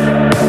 Bye.